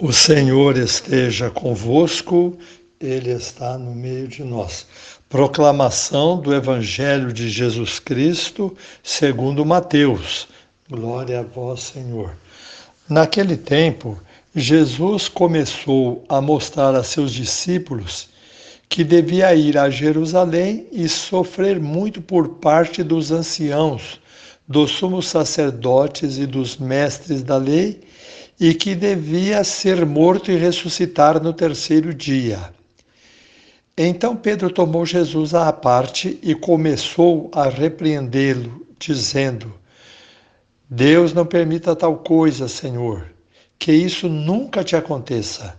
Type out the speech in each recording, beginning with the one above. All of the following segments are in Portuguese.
O Senhor esteja convosco, Ele está no meio de nós. Proclamação do Evangelho de Jesus Cristo, segundo Mateus. Glória a vós, Senhor. Naquele tempo, Jesus começou a mostrar a seus discípulos que devia ir a Jerusalém e sofrer muito por parte dos anciãos, dos sumos sacerdotes e dos mestres da lei e que devia ser morto e ressuscitar no terceiro dia. Então Pedro tomou Jesus à parte e começou a repreendê-lo, dizendo: Deus não permita tal coisa, Senhor, que isso nunca te aconteça.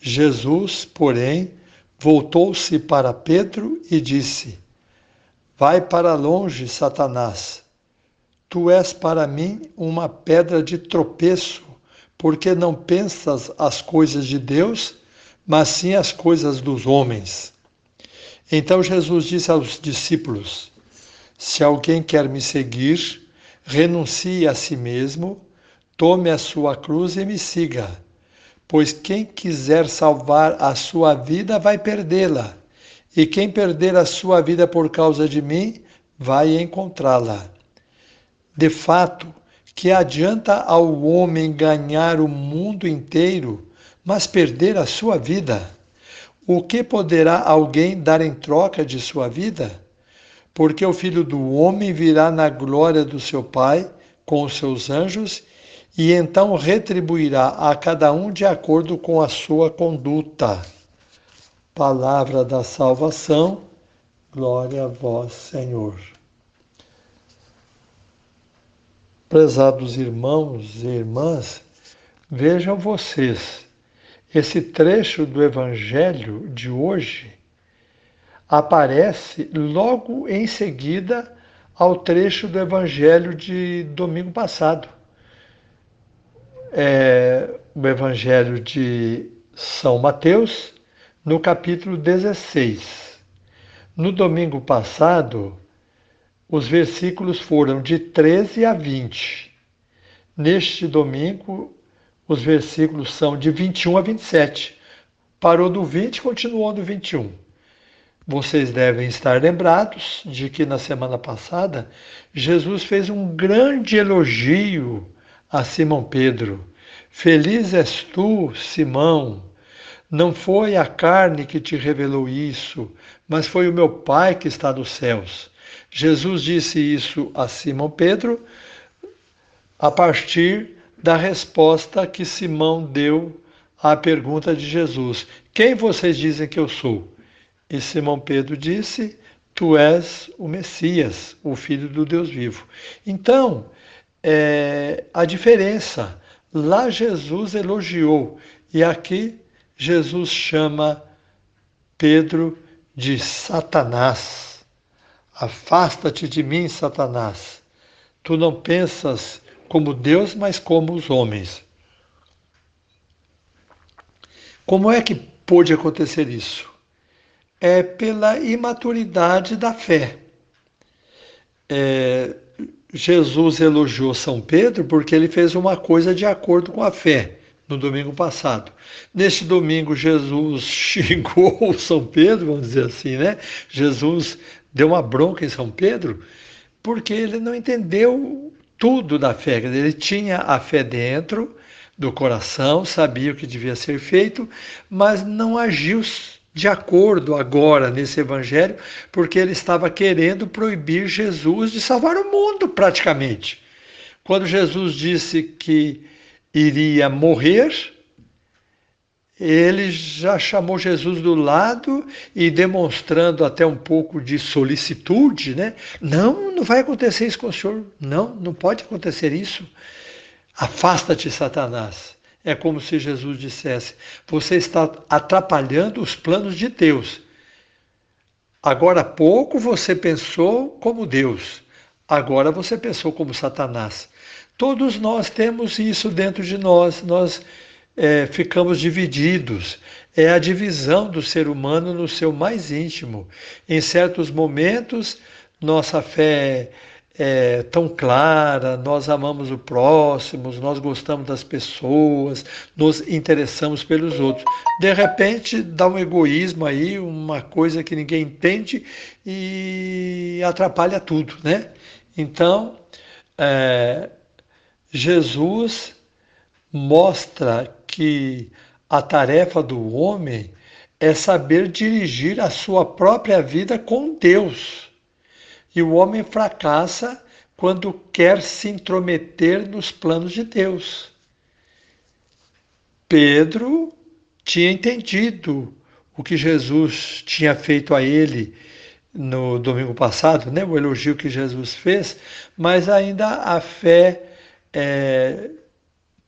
Jesus, porém, voltou-se para Pedro e disse: Vai para longe, Satanás. Tu és para mim uma pedra de tropeço porque não pensas as coisas de Deus, mas sim as coisas dos homens. Então Jesus disse aos discípulos: Se alguém quer me seguir, renuncie a si mesmo, tome a sua cruz e me siga. Pois quem quiser salvar a sua vida vai perdê-la, e quem perder a sua vida por causa de mim vai encontrá-la. De fato, que adianta ao homem ganhar o mundo inteiro, mas perder a sua vida? O que poderá alguém dar em troca de sua vida? Porque o filho do homem virá na glória do seu Pai com os seus anjos e então retribuirá a cada um de acordo com a sua conduta. Palavra da salvação, glória a vós, Senhor. Prezados irmãos e irmãs, vejam vocês, esse trecho do Evangelho de hoje aparece logo em seguida ao trecho do Evangelho de domingo passado. É o Evangelho de São Mateus, no capítulo 16. No domingo passado, os versículos foram de 13 a 20. Neste domingo, os versículos são de 21 a 27. Parou do 20 e continuou do 21. Vocês devem estar lembrados de que na semana passada Jesus fez um grande elogio a Simão Pedro. Feliz és tu, Simão. Não foi a carne que te revelou isso, mas foi o meu Pai que está nos céus. Jesus disse isso a Simão Pedro a partir da resposta que Simão deu à pergunta de Jesus: Quem vocês dizem que eu sou? E Simão Pedro disse: Tu és o Messias, o Filho do Deus vivo. Então, é, a diferença. Lá Jesus elogiou e aqui Jesus chama Pedro de Satanás. Afasta-te de mim, Satanás. Tu não pensas como Deus, mas como os homens. Como é que pôde acontecer isso? É pela imaturidade da fé. É, Jesus elogiou São Pedro porque ele fez uma coisa de acordo com a fé no domingo passado. Neste domingo, Jesus xingou São Pedro, vamos dizer assim, né? Jesus deu uma bronca em São Pedro, porque ele não entendeu tudo da fé. Ele tinha a fé dentro do coração, sabia o que devia ser feito, mas não agiu de acordo agora nesse evangelho, porque ele estava querendo proibir Jesus de salvar o mundo praticamente. Quando Jesus disse que iria morrer, ele já chamou Jesus do lado e demonstrando até um pouco de solicitude, né? Não, não vai acontecer isso com o senhor. Não, não pode acontecer isso. Afasta-te, Satanás. É como se Jesus dissesse: você está atrapalhando os planos de Deus. Agora há pouco você pensou como Deus, agora você pensou como Satanás. Todos nós temos isso dentro de nós. Nós é, ficamos divididos. É a divisão do ser humano no seu mais íntimo. Em certos momentos, nossa fé é, tão clara, nós amamos o próximo, nós gostamos das pessoas, nos interessamos pelos outros. De repente dá um egoísmo aí, uma coisa que ninguém entende e atrapalha tudo, né? Então, é, Jesus mostra que a tarefa do homem é saber dirigir a sua própria vida com Deus e o homem fracassa quando quer se intrometer nos planos de Deus. Pedro tinha entendido o que Jesus tinha feito a ele no domingo passado, né? o elogio que Jesus fez, mas ainda a fé é,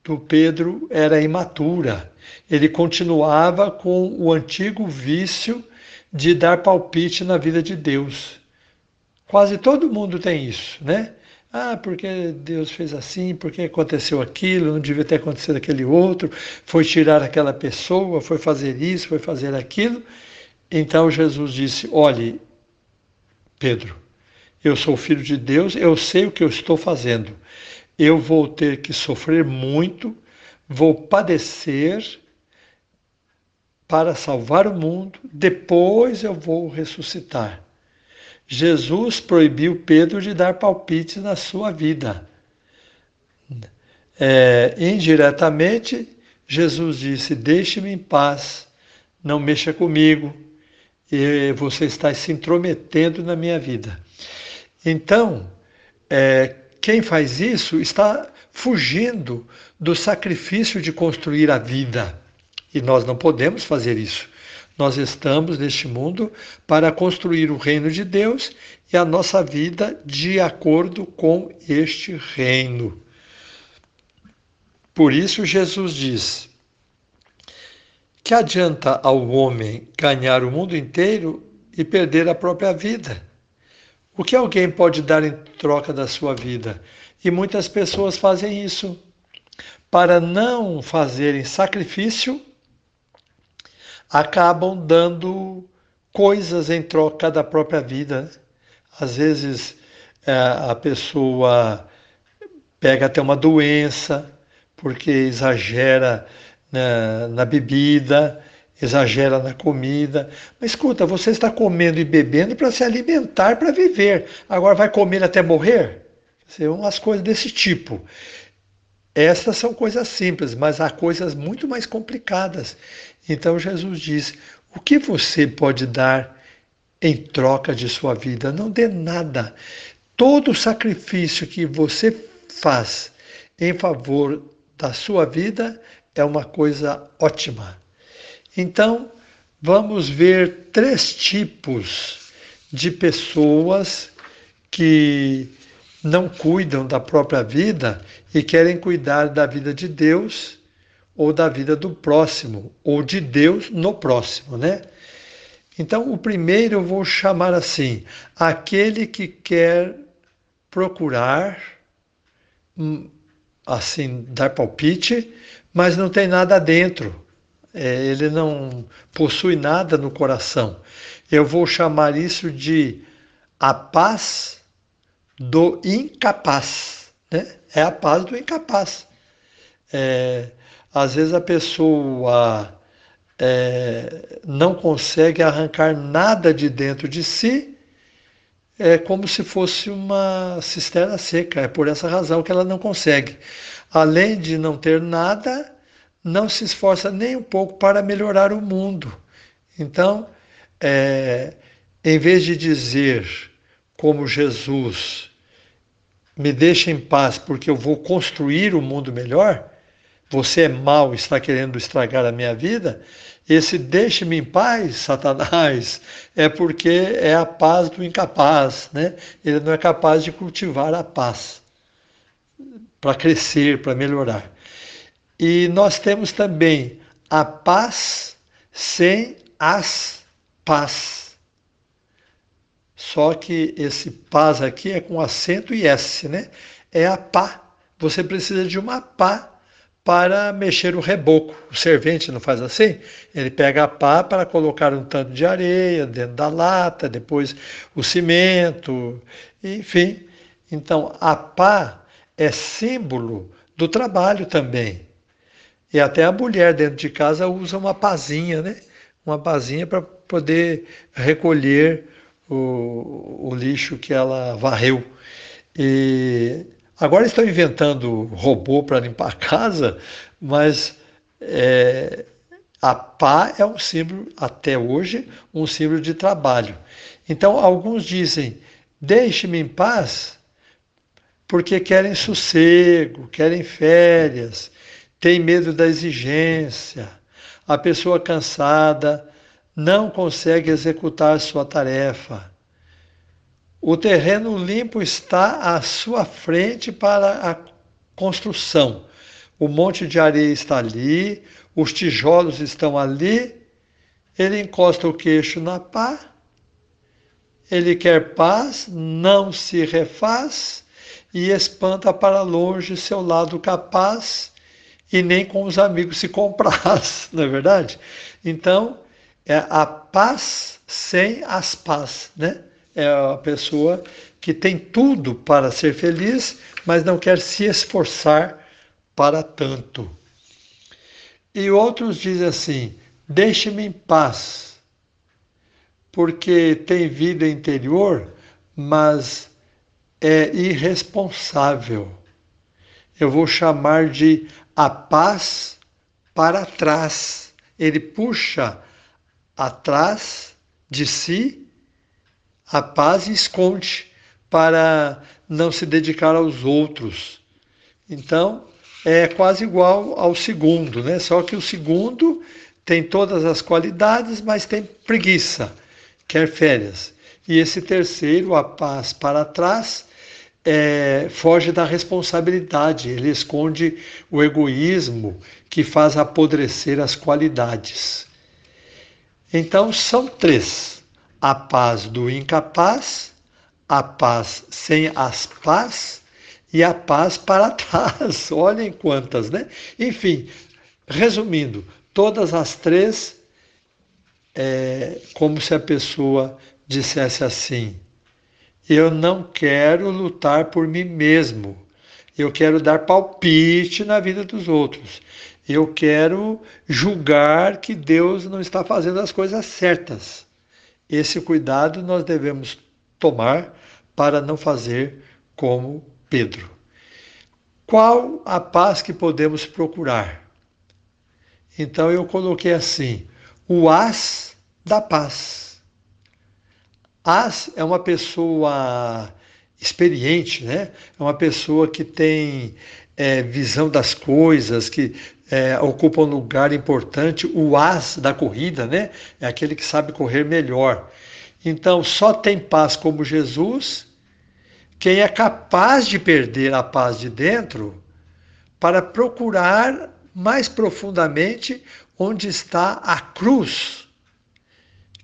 do Pedro era imatura. Ele continuava com o antigo vício de dar palpite na vida de Deus. Quase todo mundo tem isso, né? Ah, porque Deus fez assim, porque aconteceu aquilo, não devia ter acontecido aquele outro, foi tirar aquela pessoa, foi fazer isso, foi fazer aquilo. Então Jesus disse: Olhe, Pedro, eu sou filho de Deus, eu sei o que eu estou fazendo. Eu vou ter que sofrer muito, vou padecer para salvar o mundo, depois eu vou ressuscitar. Jesus proibiu Pedro de dar palpites na sua vida. É, indiretamente, Jesus disse: Deixe-me em paz, não mexa comigo, você está se intrometendo na minha vida. Então, é, quem faz isso está fugindo do sacrifício de construir a vida. E nós não podemos fazer isso. Nós estamos neste mundo para construir o reino de Deus e a nossa vida de acordo com este reino. Por isso, Jesus diz: que adianta ao homem ganhar o mundo inteiro e perder a própria vida? O que alguém pode dar em troca da sua vida? E muitas pessoas fazem isso. Para não fazerem sacrifício, acabam dando coisas em troca da própria vida. Às vezes é, a pessoa pega até uma doença porque exagera na, na bebida, exagera na comida. Mas escuta, você está comendo e bebendo para se alimentar, para viver. Agora vai comer até morrer? São umas coisas desse tipo. Essas são coisas simples, mas há coisas muito mais complicadas. Então Jesus diz: o que você pode dar em troca de sua vida? Não dê nada. Todo sacrifício que você faz em favor da sua vida é uma coisa ótima. Então, vamos ver três tipos de pessoas que não cuidam da própria vida e querem cuidar da vida de Deus ou da vida do próximo, ou de Deus no próximo, né? Então, o primeiro eu vou chamar assim: aquele que quer procurar, hum, assim, dar palpite, mas não tem nada dentro. É, ele não possui nada no coração. Eu vou chamar isso de a paz do incapaz. Né? É a paz do incapaz. É, às vezes a pessoa é, não consegue arrancar nada de dentro de si, é como se fosse uma cisterna seca. É por essa razão que ela não consegue. Além de não ter nada, não se esforça nem um pouco para melhorar o mundo. Então, é, em vez de dizer, como Jesus, me deixa em paz porque eu vou construir o um mundo melhor, você é mau, está querendo estragar a minha vida, esse deixe-me em paz, Satanás, é porque é a paz do incapaz, né? Ele não é capaz de cultivar a paz para crescer, para melhorar. E nós temos também a paz sem as paz. Só que esse paz aqui é com acento e S, né? É a pá. Você precisa de uma pá para mexer o reboco. O servente não faz assim? Ele pega a pá para colocar um tanto de areia dentro da lata, depois o cimento, enfim. Então, a pá é símbolo do trabalho também. E até a mulher dentro de casa usa uma pazinha, né? Uma pazinha para poder recolher o, o lixo que ela varreu. E agora estão inventando robô para limpar a casa, mas é, a pá é um símbolo, até hoje, um símbolo de trabalho. Então, alguns dizem: deixe-me em paz, porque querem sossego, querem férias, têm medo da exigência. A pessoa cansada não consegue executar sua tarefa. O terreno limpo está à sua frente para a construção. O monte de areia está ali, os tijolos estão ali. Ele encosta o queixo na pá. Ele quer paz, não se refaz e espanta para longe seu lado capaz e nem com os amigos se compraz, não é verdade? Então, é a paz sem as paz, né? É a pessoa que tem tudo para ser feliz, mas não quer se esforçar para tanto. E outros dizem assim: deixe-me em paz, porque tem vida interior, mas é irresponsável. Eu vou chamar de a paz para trás. Ele puxa atrás de si a paz e esconde para não se dedicar aos outros. Então, é quase igual ao segundo, né? Só que o segundo tem todas as qualidades, mas tem preguiça, quer férias. E esse terceiro, a paz para trás, é, foge da responsabilidade, ele esconde o egoísmo que faz apodrecer as qualidades. Então, são três: a paz do incapaz, a paz sem as paz e a paz para trás. Olhem quantas, né? Enfim, resumindo, todas as três, é como se a pessoa dissesse assim: eu não quero lutar por mim mesmo. Eu quero dar palpite na vida dos outros. Eu quero julgar que Deus não está fazendo as coisas certas. Esse cuidado nós devemos tomar para não fazer como Pedro. Qual a paz que podemos procurar? Então eu coloquei assim: o as da paz. As é uma pessoa experiente, né? É uma pessoa que tem é, visão das coisas, que é, ocupa um lugar importante. O as da corrida, né? É aquele que sabe correr melhor. Então, só tem paz como Jesus quem é capaz de perder a paz de dentro para procurar mais profundamente onde está a cruz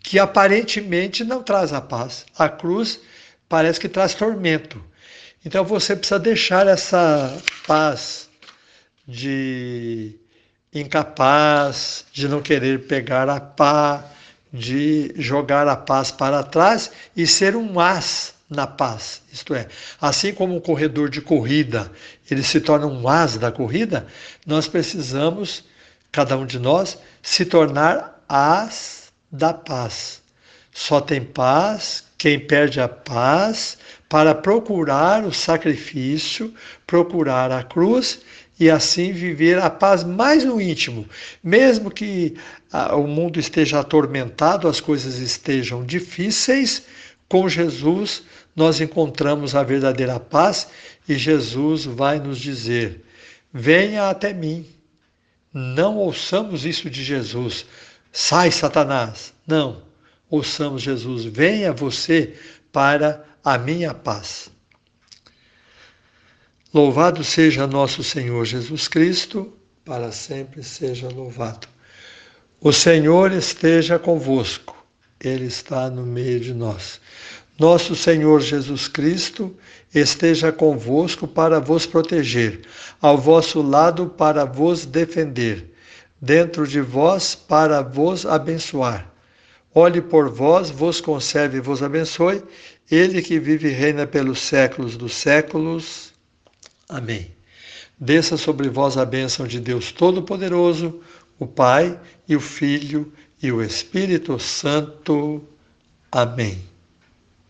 que aparentemente não traz a paz. A cruz parece que traz tormento. Então você precisa deixar essa paz de incapaz, de não querer pegar a pá, de jogar a paz para trás e ser um as na paz. Isto é, assim como um corredor de corrida, ele se torna um as da corrida, nós precisamos, cada um de nós, se tornar as da paz. Só tem paz quem perde a paz para procurar o sacrifício, procurar a cruz e assim viver a paz mais no íntimo. Mesmo que ah, o mundo esteja atormentado, as coisas estejam difíceis, com Jesus nós encontramos a verdadeira paz e Jesus vai nos dizer: venha até mim. Não ouçamos isso de Jesus. Sai, Satanás. Não. Ouçamos Jesus. Venha você para a minha paz. Louvado seja nosso Senhor Jesus Cristo, para sempre seja louvado. O Senhor esteja convosco, Ele está no meio de nós. Nosso Senhor Jesus Cristo esteja convosco para vos proteger, ao vosso lado para vos defender dentro de vós para vos abençoar. olhe por vós, vos conserve e vos abençoe, Ele que vive e reina pelos séculos dos séculos. Amém. Desça sobre vós a bênção de Deus Todo-Poderoso, o Pai e o Filho e o Espírito Santo. Amém.